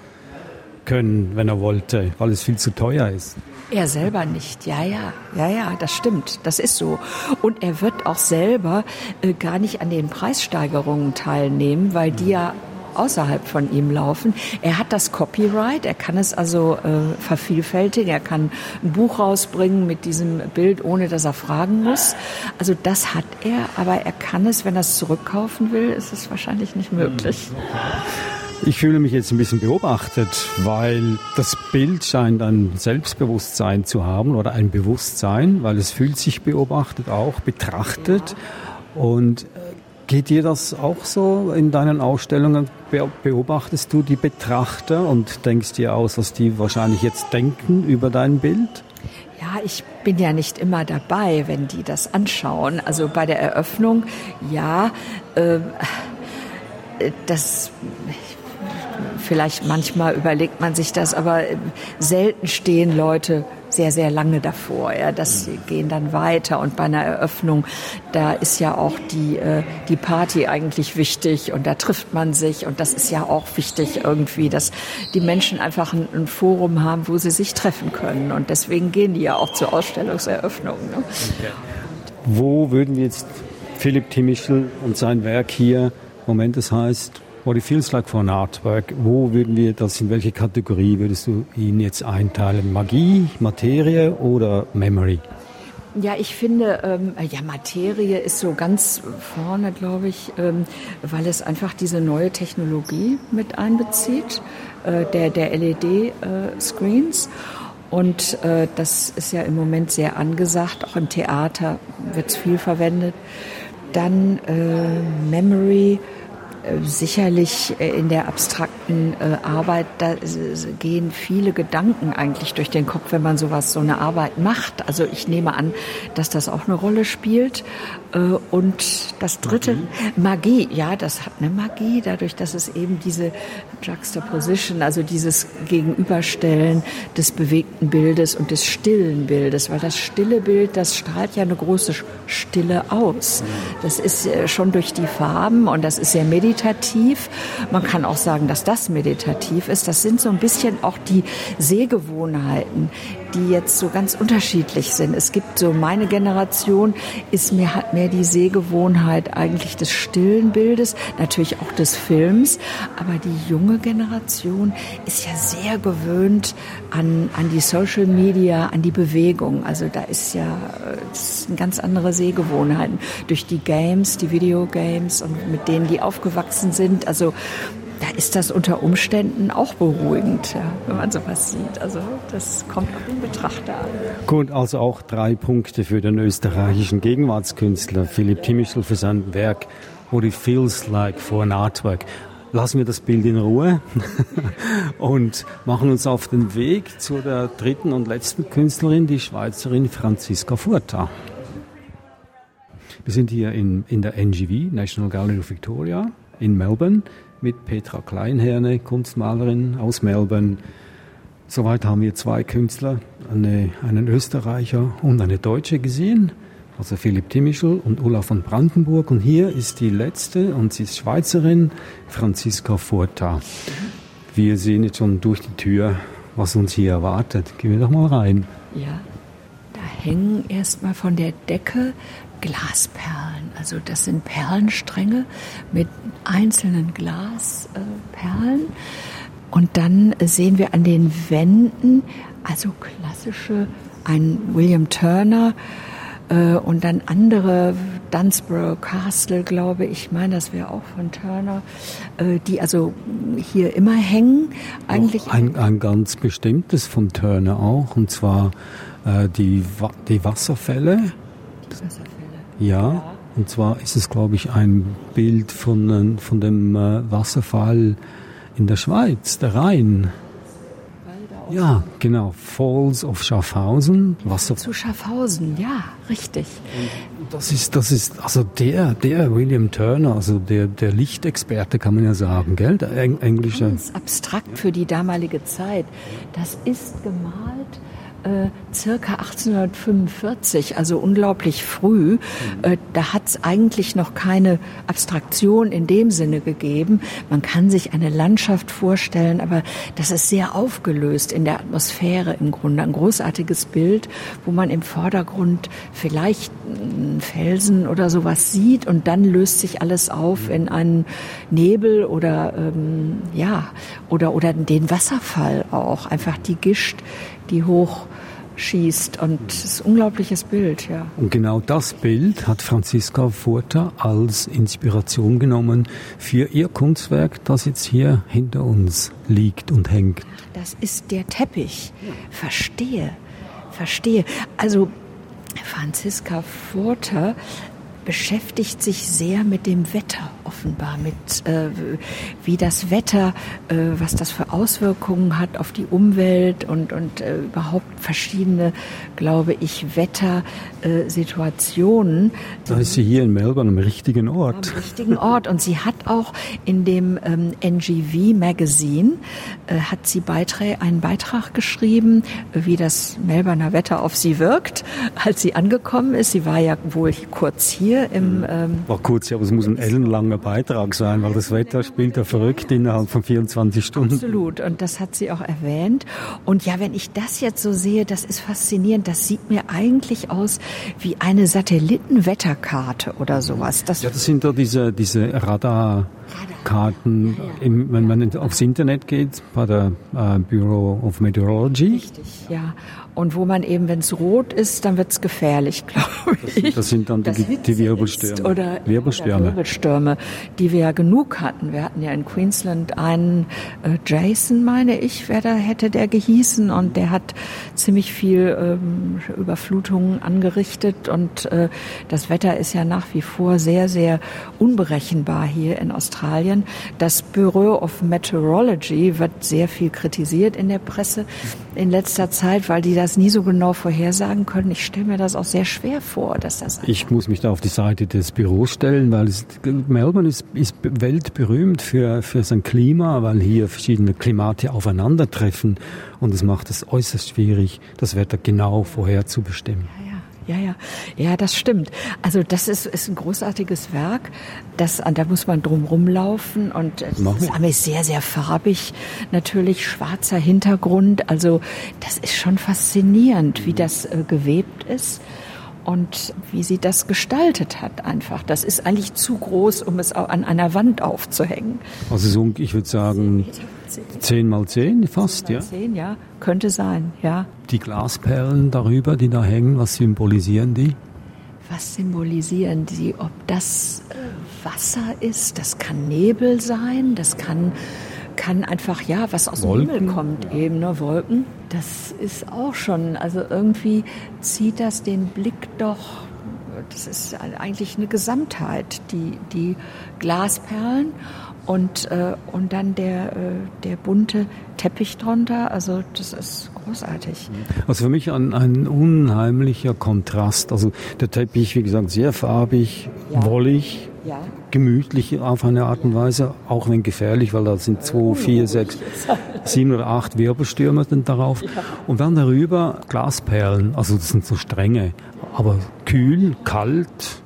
können, wenn er wollte, weil es viel zu teuer ist. Er selber nicht, ja, ja, ja, ja, das stimmt, das ist so. Und er wird auch selber äh, gar nicht an den Preissteigerungen teilnehmen, weil die ja außerhalb von ihm laufen. Er hat das Copyright, er kann es also äh, vervielfältigen, er kann ein Buch rausbringen mit diesem Bild, ohne dass er fragen muss. Also das hat er, aber er kann es, wenn er es zurückkaufen will, ist es wahrscheinlich nicht möglich. Ich fühle mich jetzt ein bisschen beobachtet, weil das Bild scheint ein Selbstbewusstsein zu haben oder ein Bewusstsein, weil es fühlt sich beobachtet auch, betrachtet. Und äh, Geht dir das auch so in deinen Ausstellungen? Beobachtest du die Betrachter und denkst dir aus, was die wahrscheinlich jetzt denken über dein Bild? Ja, ich bin ja nicht immer dabei, wenn die das anschauen. Also bei der Eröffnung, ja, äh, das vielleicht manchmal überlegt man sich das, aber selten stehen Leute sehr, sehr lange davor. Ja, das gehen dann weiter und bei einer Eröffnung, da ist ja auch die, äh, die Party eigentlich wichtig und da trifft man sich und das ist ja auch wichtig irgendwie, dass die Menschen einfach ein, ein Forum haben, wo sie sich treffen können und deswegen gehen die ja auch zur Ausstellungseröffnung. Ne? Okay. Wo würden wir jetzt Philipp Timischl und sein Werk hier, Moment, das heißt What it feels like for an artwork. Wo würden wir das, in welche Kategorie würdest du ihn jetzt einteilen? Magie, Materie oder Memory? Ja, ich finde, ähm, ja, Materie ist so ganz vorne, glaube ich, ähm, weil es einfach diese neue Technologie mit einbezieht, äh, der, der LED-Screens. Äh, Und äh, das ist ja im Moment sehr angesagt, auch im Theater wird es viel verwendet. Dann äh, Memory, sicherlich äh, in der abstrakten äh, Arbeit, da gehen viele Gedanken eigentlich durch den Kopf, wenn man sowas, so eine Arbeit macht. Also ich nehme an, dass das auch eine Rolle spielt. Und das dritte, Magie, Magie ja, das hat eine Magie, dadurch, dass es eben diese Juxtaposition, also dieses Gegenüberstellen des bewegten Bildes und des stillen Bildes, weil das stille Bild, das strahlt ja eine große Stille aus. Das ist schon durch die Farben und das ist sehr meditativ meditativ. Man kann auch sagen, dass das meditativ ist. Das sind so ein bisschen auch die Sehgewohnheiten, die jetzt so ganz unterschiedlich sind. Es gibt so meine Generation ist mehr hat mehr die Sehgewohnheit eigentlich des stillen Bildes, natürlich auch des Films, aber die junge Generation ist ja sehr gewöhnt an an die Social Media, an die Bewegung. Also da ist ja das sind ganz andere Sehgewohnheiten durch die Games, die Videogames und mit denen die aufgewachsen sind. Also da ist das unter Umständen auch beruhigend, ja, wenn man sowas sieht. Also das kommt auf den Betrachter an. Gut, also auch drei Punkte für den österreichischen Gegenwartskünstler Philipp Timischl für sein Werk What It Feels Like for an Artwork. Lassen wir das Bild in Ruhe und machen uns auf den Weg zu der dritten und letzten Künstlerin, die Schweizerin Franziska Furta. Wir sind hier in, in der NGV, National Gallery of Victoria, in Melbourne mit Petra Kleinherne, Kunstmalerin aus Melbourne. Soweit haben wir zwei Künstler, eine, einen Österreicher und eine Deutsche gesehen, also Philipp Timischl und Ulla von Brandenburg. Und hier ist die letzte, und sie ist Schweizerin, Franziska Furta. Wir sehen jetzt schon durch die Tür, was uns hier erwartet. Gehen wir doch mal rein. Ja, da hängen erstmal von der Decke Glasperlen. Also das sind Perlenstränge mit einzelnen Glasperlen. Und dann sehen wir an den Wänden also klassische, ein William Turner äh, und dann andere, Dunsborough Castle, glaube ich, meine, das wäre auch von Turner, äh, die also hier immer hängen. Eigentlich ein, ein ganz bestimmtes von Turner auch, und zwar äh, die, die Wasserfälle. Die Wasserfälle. Ja. ja. Und zwar ist es, glaube ich, ein Bild von, von dem äh, Wasserfall in der Schweiz, der Rhein. Ja, genau. Falls of Schaffhausen. Wasser Zu Schaffhausen, ja, richtig. Das ist, das ist, also der, der William Turner, also der, der Lichtexperte kann man ja sagen, gell? Der englische. Ganz abstrakt für die damalige Zeit. Das ist gemalt äh, circa 1845, also unglaublich früh. Äh, da hat es eigentlich noch keine Abstraktion in dem Sinne gegeben. Man kann sich eine Landschaft vorstellen, aber das ist sehr aufgelöst in der Atmosphäre im Grunde. Ein großartiges Bild, wo man im Vordergrund vielleicht einen Felsen oder sowas sieht und dann löst sich alles auf in einen Nebel oder ähm, ja oder oder den Wasserfall auch einfach die Gischt, die hoch schießt. Und es ist ein unglaubliches Bild, ja. Und genau das Bild hat Franziska Furter als Inspiration genommen für ihr Kunstwerk, das jetzt hier hinter uns liegt und hängt. Das ist der Teppich. Verstehe, verstehe. Also Franziska Furter beschäftigt sich sehr mit dem Wetter offenbar, mit äh, wie das Wetter, äh, was das für Auswirkungen hat auf die Umwelt und, und äh, überhaupt verschiedene, glaube ich, Wettersituationen. da ist sie hier in Melbourne am richtigen Ort. Am richtigen Ort und sie hat auch in dem ähm, NGV Magazine äh, hat sie Beiträ einen Beitrag geschrieben, wie das Melbourner Wetter auf sie wirkt, als sie angekommen ist. Sie war ja wohl kurz hier im... Mhm. Ähm War kurz, ja, aber es muss ein ellenlanger Beitrag sein, weil das Wetter spielt ja verrückt innerhalb von 24 Stunden. Absolut, und das hat sie auch erwähnt. Und ja, wenn ich das jetzt so sehe, das ist faszinierend. Das sieht mir eigentlich aus wie eine Satellitenwetterkarte oder sowas. Das ja, das sind doch diese, diese Radar... Karten, im, wenn man aufs Internet geht, bei der äh, Bureau of Meteorology. Richtig, ja. Und wo man eben, wenn es rot ist, dann wird es gefährlich, glaube ich. Das sind dann die, die Wirbelstürme. Oder, Wirbelstürme. Wirbelstürme, die wir ja genug hatten. Wir hatten ja in Queensland einen äh, Jason, meine ich, wer da hätte der gehießen. Und der hat ziemlich viel ähm, Überflutungen angerichtet. Und äh, das Wetter ist ja nach wie vor sehr, sehr unberechenbar hier in Australien. Das Bureau of Meteorology wird sehr viel kritisiert in der Presse in letzter Zeit, weil die das nie so genau vorhersagen können. Ich stelle mir das auch sehr schwer vor, dass das. Ich muss mich da auf die Seite des Büros stellen, weil es, Melbourne ist, ist weltberühmt für, für sein Klima, weil hier verschiedene Klimate aufeinandertreffen und es macht es äußerst schwierig, das Wetter genau vorherzubestimmen. Ja, ja. Ja, ja, ja, das stimmt. Also das ist, ist ein großartiges Werk. Das, da muss man drum rumlaufen und es ist sehr, sehr farbig. Natürlich schwarzer Hintergrund. Also das ist schon faszinierend, wie das äh, gewebt ist und wie sie das gestaltet hat einfach. Das ist eigentlich zu groß, um es auch an einer Wand aufzuhängen. Also so, ich würde sagen, zehn mal zehn fast, 10 mal ja? Zehn, ja, könnte sein, ja. Die Glasperlen darüber, die da hängen, was symbolisieren die? Was symbolisieren die? Ob das äh, Wasser ist, das kann Nebel sein, das kann kann einfach, ja, was aus Wolken. dem Himmel kommt, eben, ne, Wolken. Das ist auch schon, also irgendwie zieht das den Blick doch, das ist eigentlich eine Gesamtheit, die, die Glasperlen und, äh, und dann der, äh, der bunte Teppich drunter. Also das ist großartig. Also für mich ein, ein unheimlicher Kontrast. Also der Teppich, wie gesagt, sehr farbig, ja. wollig, ja. gemütlich auf eine Art und Weise, auch wenn gefährlich, weil da sind zwei, vier, sechs, sieben oder acht Wirbelstürme dann darauf. Ja. Und dann darüber Glasperlen, also das sind so Stränge, aber kühl, kalt,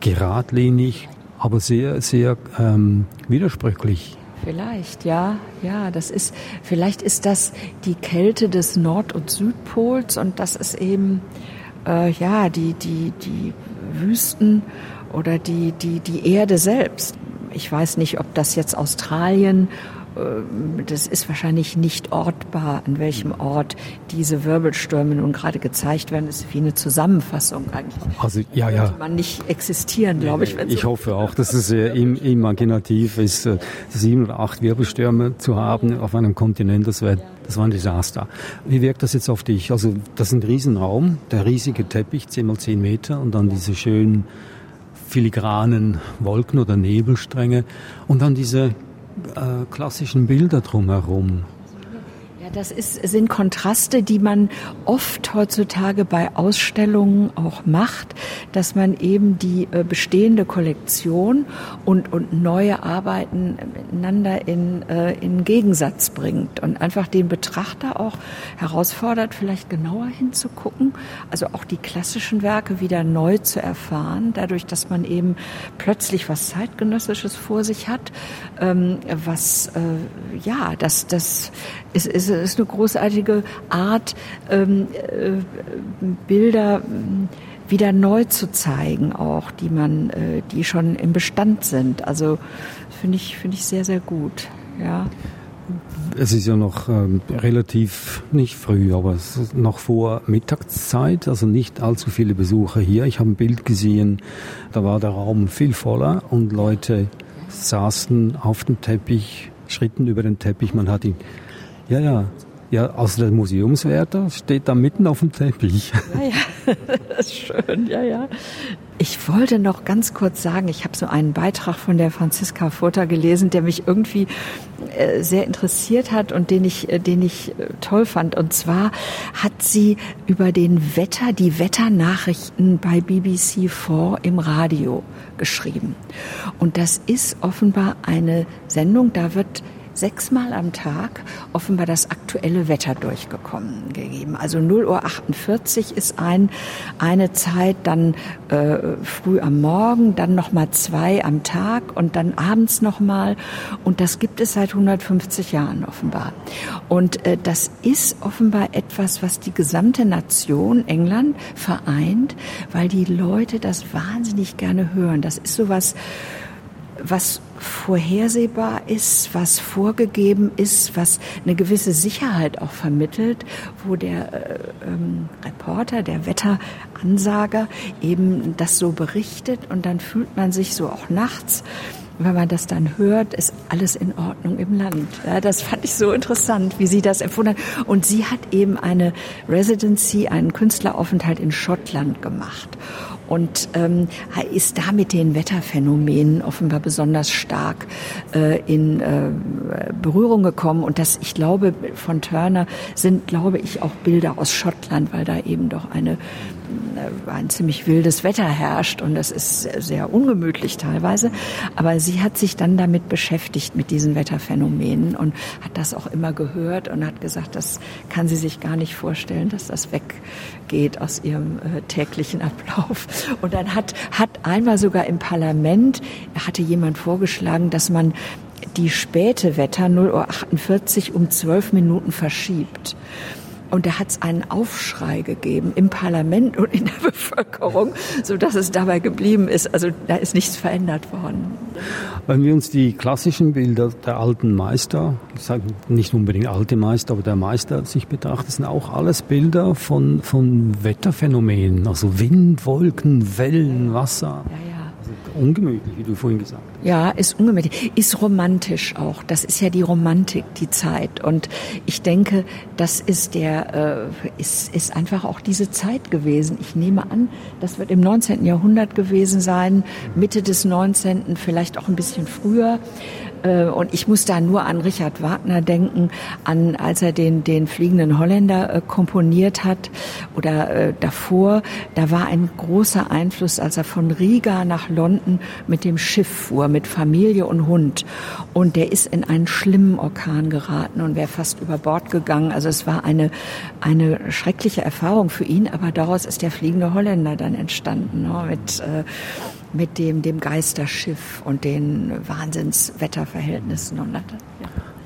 geradlinig, aber sehr, sehr ähm, widersprüchlich. Vielleicht, ja, ja, das ist, vielleicht ist das die Kälte des Nord- und Südpols und das ist eben, äh, ja, die, die, die Wüsten oder die, die, die Erde selbst. ich weiß nicht, ob das jetzt Australien das ist wahrscheinlich nicht ortbar, an welchem Ort diese Wirbelstürme nun gerade gezeigt werden. Das ist wie eine Zusammenfassung eigentlich. Also ja, ja. man nicht existieren, glaube ich. Ich so hoffe auch, dass es sehr imaginativ ist, äh, sieben oder acht Wirbelstürme zu haben auf einem Kontinent. Das wäre das war ein Desaster. Wie wirkt das jetzt auf dich? Also das ist ein Riesenraum, der riesige Teppich, 10 mal 10 Meter und dann diese schönen filigranen Wolken oder Nebelstränge und dann diese äh, klassischen Bilder drumherum das ist, sind Kontraste, die man oft heutzutage bei Ausstellungen auch macht, dass man eben die äh, bestehende Kollektion und, und neue Arbeiten miteinander in, äh, in Gegensatz bringt und einfach den Betrachter auch herausfordert, vielleicht genauer hinzugucken, also auch die klassischen Werke wieder neu zu erfahren, dadurch, dass man eben plötzlich was zeitgenössisches vor sich hat, ähm, was, äh, ja, das, das ist ist eine großartige Art, ähm, äh, Bilder ähm, wieder neu zu zeigen, auch die man, äh, die schon im Bestand sind. Also finde ich, finde ich sehr, sehr gut. Ja. Es ist ja noch ähm, relativ, nicht früh, aber es ist noch vor Mittagszeit, also nicht allzu viele Besucher hier. Ich habe ein Bild gesehen, da war der Raum viel voller und Leute saßen auf dem Teppich, schritten über den Teppich, man hat ihn, ja, ja, ja, also der Museumswärter steht da mitten auf dem Teppich. Ja, ja, das ist schön, ja, ja. Ich wollte noch ganz kurz sagen, ich habe so einen Beitrag von der Franziska Furter gelesen, der mich irgendwie äh, sehr interessiert hat und den ich, äh, den ich äh, toll fand. Und zwar hat sie über den Wetter, die Wetternachrichten bei BBC 4 im Radio geschrieben. Und das ist offenbar eine Sendung, da wird sechsmal am Tag offenbar das aktuelle Wetter durchgekommen gegeben. Also 0 Uhr 48 ist ein, eine Zeit, dann äh, früh am Morgen, dann nochmal zwei am Tag und dann abends nochmal. Und das gibt es seit 150 Jahren offenbar. Und äh, das ist offenbar etwas, was die gesamte Nation England vereint, weil die Leute das wahnsinnig gerne hören. Das ist sowas, was vorhersehbar ist, was vorgegeben ist, was eine gewisse Sicherheit auch vermittelt, wo der äh, ähm, Reporter, der Wetteransager eben das so berichtet und dann fühlt man sich so auch nachts wenn man das dann hört, ist alles in Ordnung im Land. Ja, das fand ich so interessant, wie sie das empfunden hat. Und sie hat eben eine Residency, einen Künstleraufenthalt in Schottland gemacht und ähm, ist da mit den Wetterphänomenen offenbar besonders stark äh, in äh, Berührung gekommen. Und das, ich glaube, von Turner sind, glaube ich, auch Bilder aus Schottland, weil da eben doch eine ein ziemlich wildes Wetter herrscht und das ist sehr ungemütlich teilweise. Aber sie hat sich dann damit beschäftigt, mit diesen Wetterphänomenen und hat das auch immer gehört und hat gesagt, das kann sie sich gar nicht vorstellen, dass das weggeht aus ihrem äh, täglichen Ablauf. Und dann hat, hat einmal sogar im Parlament, hatte jemand vorgeschlagen, dass man die späte Wetter 0.48 Uhr um zwölf Minuten verschiebt. Und da hat es einen Aufschrei gegeben im Parlament und in der Bevölkerung, so dass es dabei geblieben ist. Also da ist nichts verändert worden. Wenn wir uns die klassischen Bilder der alten Meister, ich sage nicht unbedingt alte Meister, aber der Meister sich betrachtet, sind auch alles Bilder von, von Wetterphänomenen, also Wind, Wolken, Wellen, Wasser. Ja, ja ungemütlich, wie du vorhin gesagt hast. Ja, ist ungemütlich. Ist romantisch auch. Das ist ja die Romantik, die Zeit. Und ich denke, das ist der, äh, ist, ist einfach auch diese Zeit gewesen. Ich nehme an, das wird im 19. Jahrhundert gewesen sein, Mitte des 19., vielleicht auch ein bisschen früher. Äh, und ich muss da nur an Richard Wagner denken, an als er den, den fliegenden Holländer äh, komponiert hat oder äh, davor. Da war ein großer Einfluss, als er von Riga nach London mit dem Schiff fuhr, mit Familie und Hund. Und der ist in einen schlimmen Orkan geraten und wäre fast über Bord gegangen. Also es war eine, eine schreckliche Erfahrung für ihn, aber daraus ist der fliegende Holländer dann entstanden, ne, mit, äh, mit dem, dem Geisterschiff und den Wahnsinnswetterverhältnissen. Und ja.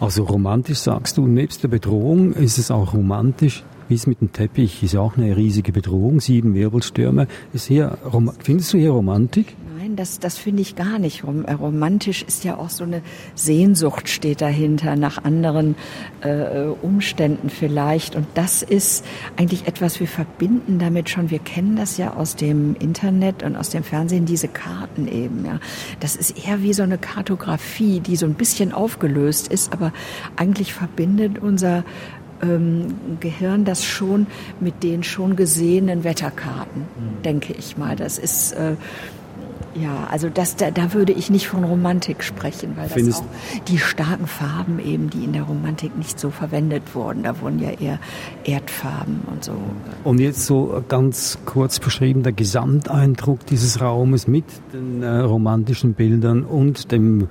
Also romantisch sagst du, nebst der Bedrohung ist es auch romantisch, wie es mit dem Teppich ist auch eine riesige Bedrohung, sieben Wirbelstürme. Ist hier, findest du hier Romantik? Nein, das, das finde ich gar nicht. Rom, äh, romantisch ist ja auch so eine Sehnsucht steht dahinter nach anderen äh, Umständen vielleicht. Und das ist eigentlich etwas, wir verbinden damit schon. Wir kennen das ja aus dem Internet und aus dem Fernsehen, diese Karten eben. Ja, das ist eher wie so eine Kartografie, die so ein bisschen aufgelöst ist, aber eigentlich verbindet unser ähm, Gehirn das schon mit den schon gesehenen Wetterkarten, mhm. denke ich mal. Das ist äh, ja, also das, da, da würde ich nicht von Romantik sprechen, weil das Findest auch die starken Farben eben, die in der Romantik nicht so verwendet wurden. Da wurden ja eher Erdfarben und so. Und jetzt so ganz kurz beschrieben der Gesamteindruck dieses Raumes mit den äh, romantischen Bildern und dem ja.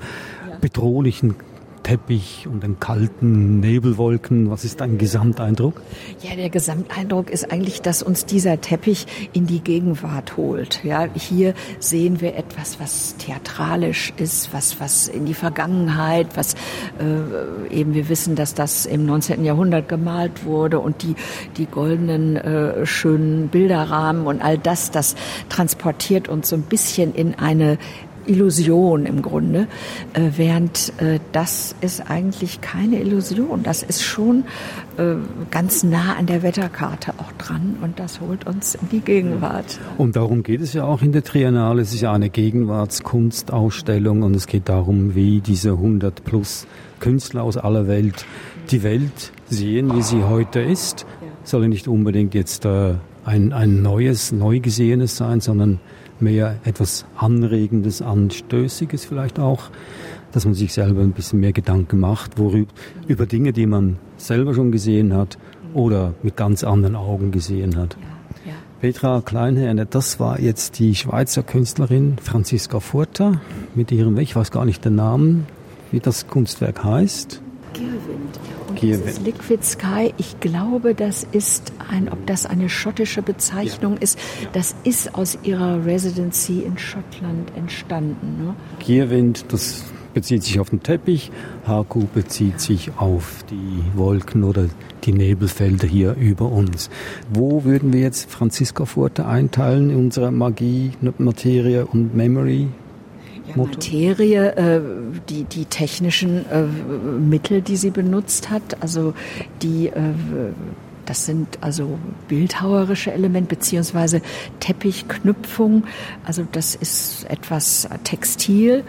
bedrohlichen Teppich und den kalten Nebelwolken. Was ist dein Gesamteindruck? Ja, der Gesamteindruck ist eigentlich, dass uns dieser Teppich in die Gegenwart holt. Ja, hier sehen wir etwas, was theatralisch ist, was, was in die Vergangenheit, was äh, eben wir wissen, dass das im 19. Jahrhundert gemalt wurde und die, die goldenen äh, schönen Bilderrahmen und all das, das transportiert uns so ein bisschen in eine Illusion im Grunde, äh, während äh, das ist eigentlich keine Illusion. Das ist schon äh, ganz nah an der Wetterkarte auch dran und das holt uns in die Gegenwart. Und darum geht es ja auch in der Triennale. Es ist ja eine Gegenwartskunstausstellung und es geht darum, wie diese 100 plus Künstler aus aller Welt die Welt sehen, wie sie heute ist. Soll nicht unbedingt jetzt äh, ein, ein neues, neu gesehenes sein, sondern mehr etwas Anregendes, Anstößiges vielleicht auch, dass man sich selber ein bisschen mehr Gedanken macht, worüber, über Dinge, die man selber schon gesehen hat oder mit ganz anderen Augen gesehen hat. Ja, ja. Petra Kleinherne, das war jetzt die Schweizer Künstlerin Franziska Furter mit ihrem, ich weiß gar nicht den Namen, wie das Kunstwerk heißt. Gearwind. Und dieses Liquid Sky, ich glaube, das ist ein, ob das eine schottische Bezeichnung ja. ist, das ist aus ihrer Residency in Schottland entstanden. Ne? Gearwind, das bezieht sich auf den Teppich, Haku bezieht sich auf die Wolken oder die Nebelfelder hier über uns. Wo würden wir jetzt Franziska Furte einteilen in unserer Magie, Materie und Memory? Ja, Materie, äh, die, die technischen äh, Mittel, die sie benutzt hat, also die, äh, das sind also bildhauerische Elemente beziehungsweise Teppichknüpfung, also das ist etwas Textil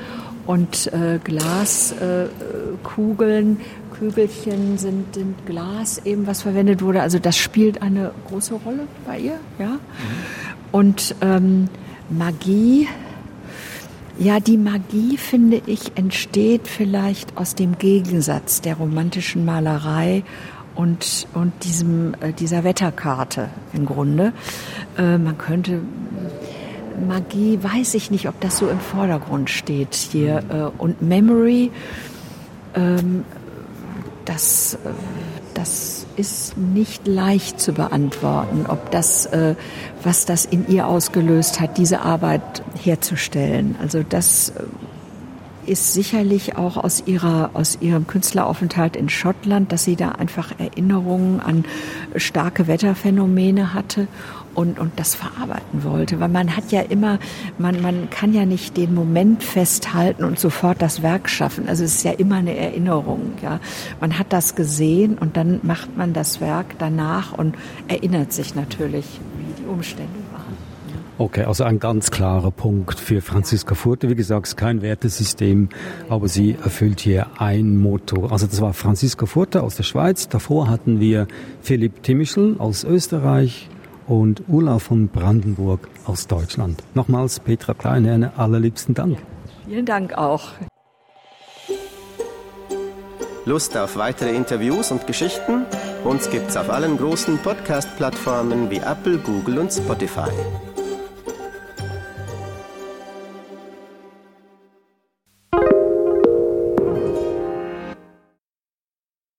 und äh, Glaskugeln, äh, Kügelchen sind, sind Glas eben, was verwendet wurde. Also das spielt eine große Rolle bei ihr, ja. Mhm. Und ähm, Magie, ja, die Magie, finde ich, entsteht vielleicht aus dem Gegensatz der romantischen Malerei und, und diesem, äh, dieser Wetterkarte im Grunde. Äh, man könnte, Magie, weiß ich nicht, ob das so im Vordergrund steht hier. Äh, und Memory, ähm, das, äh, das ist nicht leicht zu beantworten, ob das, äh, was das in ihr ausgelöst hat, diese Arbeit herzustellen. Also das äh, ist sicherlich auch aus ihrer aus ihrem Künstleraufenthalt in Schottland, dass sie da einfach Erinnerungen an starke Wetterphänomene hatte und, und das verarbeiten wollte. Weil man hat ja immer, man, man kann ja nicht den Moment festhalten und sofort das Werk schaffen. Also es ist ja immer eine Erinnerung. Ja. Man hat das gesehen und dann macht man das Werk danach und erinnert sich natürlich, wie die Umstände waren. Okay, also ein ganz klarer Punkt für Franziska Furte. Wie gesagt, es ist kein Wertesystem, aber sie erfüllt hier ein Motto. Also das war Franziska Furte aus der Schweiz. Davor hatten wir Philipp Timischl aus Österreich, und Ulla von Brandenburg aus Deutschland. Nochmals Petra Kleinherne, allerliebsten Dank. Vielen Dank auch. Lust auf weitere Interviews und Geschichten? Uns gibt's auf allen großen Podcast-Plattformen wie Apple, Google und Spotify.